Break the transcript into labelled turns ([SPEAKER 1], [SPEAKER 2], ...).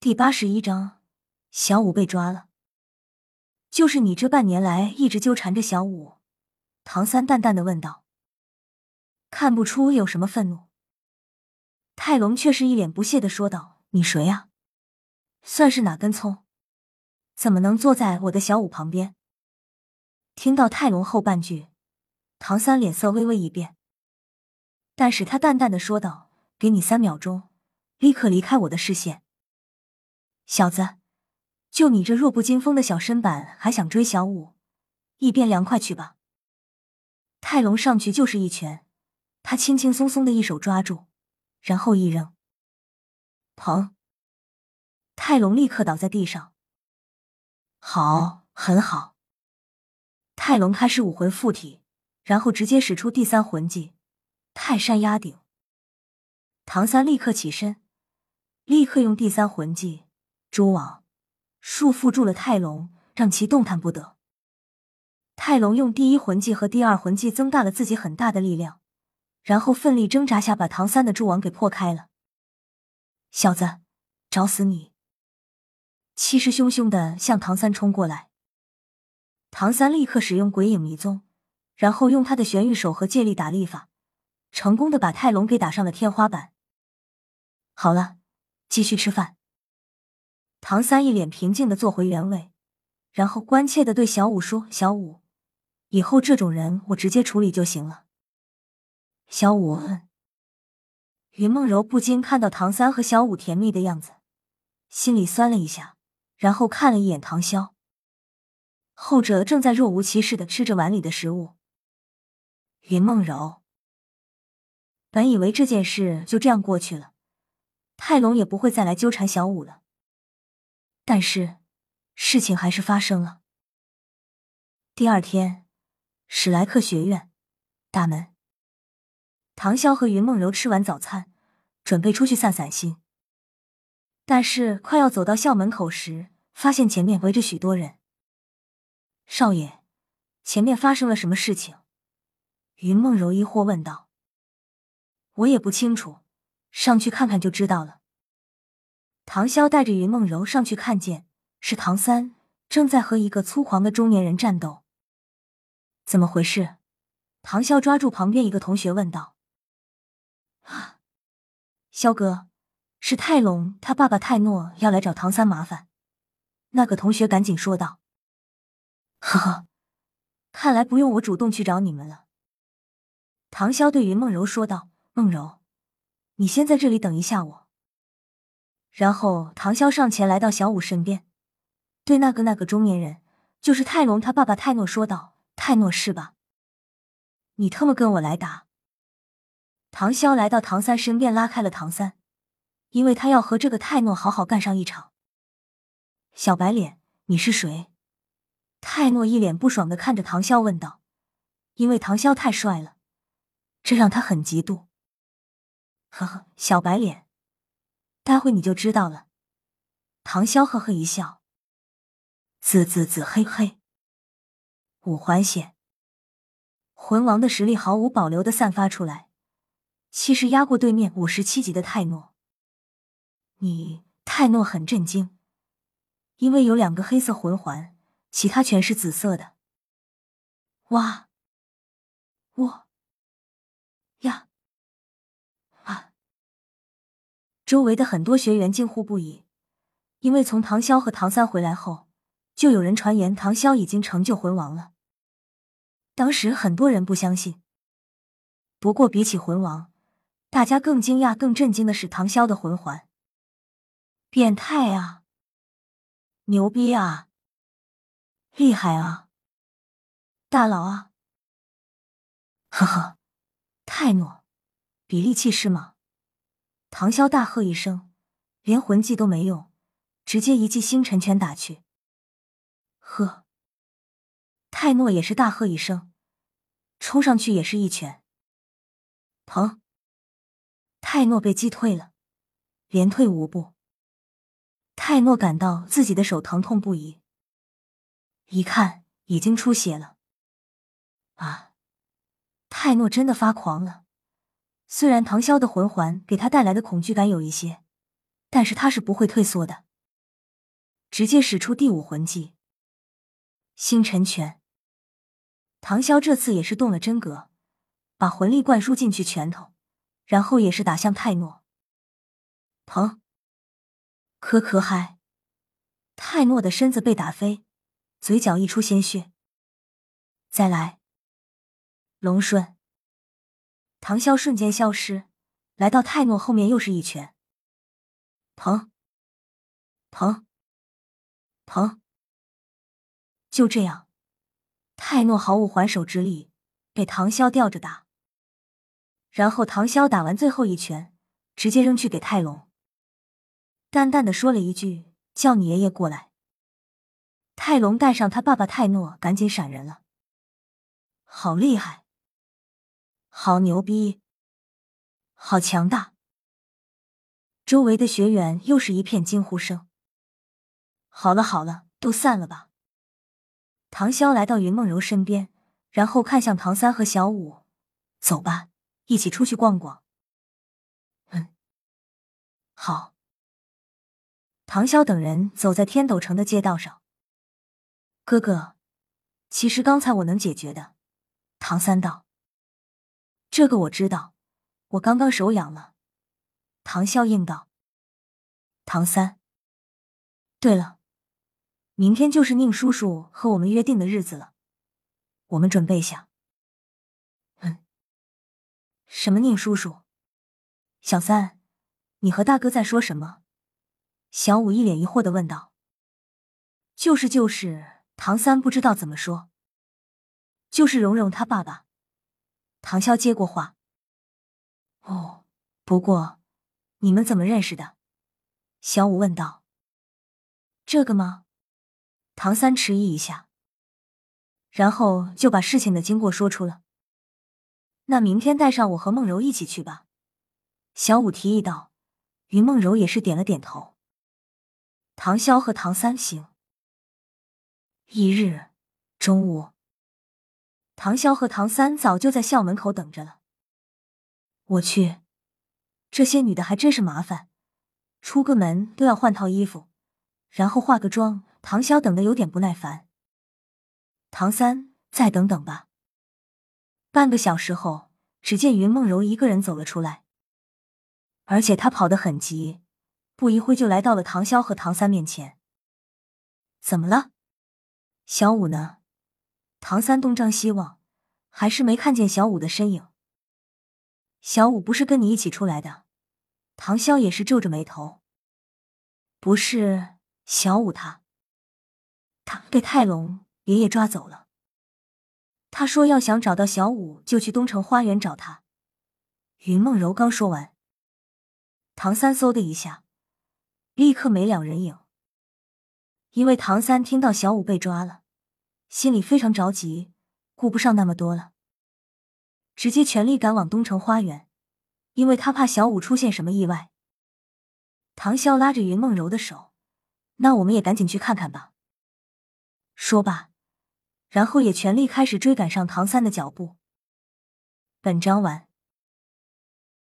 [SPEAKER 1] 第八十一章，小五被抓了。就是你这半年来一直纠缠着小五，唐三淡淡的问道。看不出有什么愤怒。泰隆却是一脸不屑的说道：“你谁呀？算是哪根葱？怎么能坐在我的小五旁边？”听到泰隆后半句，唐三脸色微微一变，但是他淡淡的说道：“给你三秒钟，立刻离开我的视线。”小子，就你这弱不禁风的小身板，还想追小五？一边凉快去吧！泰隆上去就是一拳，他轻轻松松的一手抓住，然后一扔，砰！泰隆立刻倒在地上。好，很好。泰隆开始武魂附体，然后直接使出第三魂技——泰山压顶。唐三立刻起身，立刻用第三魂技。蛛网束缚住了泰隆，让其动弹不得。泰隆用第一魂技和第二魂技增大了自己很大的力量，然后奋力挣扎下，把唐三的蛛网给破开了。小子，找死你！气势汹汹的向唐三冲过来。唐三立刻使用鬼影迷踪，然后用他的玄玉手和借力打力法，成功的把泰隆给打上了天花板。好了，继续吃饭。唐三一脸平静的坐回原位，然后关切的对小五说：“小五，以后这种人我直接处理就行了。”小五，云梦柔不禁看到唐三和小五甜蜜的样子，心里酸了一下，然后看了一眼唐潇，后者正在若无其事的吃着碗里的食物。云梦柔本以为这件事就这样过去了，泰隆也不会再来纠缠小五了。但是，事情还是发生了。第二天，史莱克学院大门，唐潇和云梦柔吃完早餐，准备出去散散心。但是，快要走到校门口时，发现前面围着许多人。少爷，前面发生了什么事情？云梦柔疑惑问道。我也不清楚，上去看看就知道了。唐潇带着云梦柔上去，看见是唐三正在和一个粗狂的中年人战斗。怎么回事？唐潇抓住旁边一个同学问道：“啊，萧哥，是泰隆他爸爸泰诺要来找唐三麻烦。”那个同学赶紧说道：“呵呵，看来不用我主动去找你们了。”唐潇对云梦柔说道：“梦柔，你先在这里等一下我。”然后唐潇上前来到小五身边，对那个那个中年人，就是泰隆他爸爸泰诺说道：“泰诺是吧？你特么跟我来打！”唐潇来到唐三身边，拉开了唐三，因为他要和这个泰诺好好干上一场。小白脸，你是谁？泰诺一脸不爽的看着唐潇问道，因为唐潇太帅了，这让他很嫉妒。呵呵，小白脸。待会你就知道了。唐潇呵呵一笑，紫紫紫，嘿嘿。五环血，魂王的实力毫无保留的散发出来，气势压过对面五十七级的泰诺。你泰诺很震惊，因为有两个黑色魂环，其他全是紫色的。哇！我周围的很多学员惊呼不已，因为从唐潇和唐三回来后，就有人传言唐潇已经成就魂王了。当时很多人不相信，不过比起魂王，大家更惊讶、更震惊的是唐潇的魂环。变态啊！牛逼啊！厉害啊！大佬啊！呵呵，泰诺，比利气势吗？唐潇大喝一声，连魂技都没用，直接一记星辰拳打去。呵，泰诺也是大喝一声，冲上去也是一拳。疼！泰诺被击退了，连退五步。泰诺感到自己的手疼痛不已，一看已经出血了。啊！泰诺真的发狂了。虽然唐潇的魂环给他带来的恐惧感有一些，但是他是不会退缩的。直接使出第五魂技——星辰拳。唐潇这次也是动了真格，把魂力灌输进去拳头，然后也是打向泰诺。砰！可可嗨！泰诺的身子被打飞，嘴角溢出鲜血。再来！龙顺！唐潇瞬间消失，来到泰诺后面又是一拳。疼，疼，疼！就这样，泰诺毫无还手之力，被唐潇吊着打。然后唐潇打完最后一拳，直接扔去给泰隆，淡淡的说了一句：“叫你爷爷过来。”泰隆带上他爸爸泰诺，赶紧闪人了。好厉害！好牛逼！好强大！周围的学员又是一片惊呼声。好了好了，都散了吧。唐潇来到云梦柔身边，然后看向唐三和小五：“走吧，一起出去逛逛。”嗯，好。唐潇等人走在天斗城的街道上。哥哥，其实刚才我能解决的。唐三道：“这个我知道，我刚刚手痒了。”唐潇应道：“唐三，对了。”明天就是宁叔叔和我们约定的日子了，我们准备下。嗯，什么宁叔叔？小三，你和大哥在说什么？小五一脸疑惑的问道。就是就是，唐三不知道怎么说。就是蓉蓉他爸爸。唐潇接过话。哦，不过你们怎么认识的？小五问道。这个吗？唐三迟疑一下，然后就把事情的经过说出了。那明天带上我和梦柔一起去吧，小五提议道。云梦柔也是点了点头。唐潇和唐三行。一日中午，唐潇和唐三早就在校门口等着了。我去，这些女的还真是麻烦，出个门都要换套衣服，然后化个妆。唐潇等的有点不耐烦，唐三，再等等吧。半个小时后，只见云梦柔一个人走了出来，而且她跑得很急，不一会就来到了唐潇和唐三面前。怎么了？小五呢？唐三东张西望，还是没看见小五的身影。小五不是跟你一起出来的？唐潇也是皱着眉头。不是，小五他。他被泰隆爷爷抓走了。他说要想找到小五，就去东城花园找他。云梦柔刚说完，唐三嗖的一下，立刻没了人影。因为唐三听到小五被抓了，心里非常着急，顾不上那么多了，直接全力赶往东城花园，因为他怕小五出现什么意外。唐潇拉着云梦柔的手，那我们也赶紧去看看吧。说罢，然后也全力开始追赶上唐三的脚步。本章完。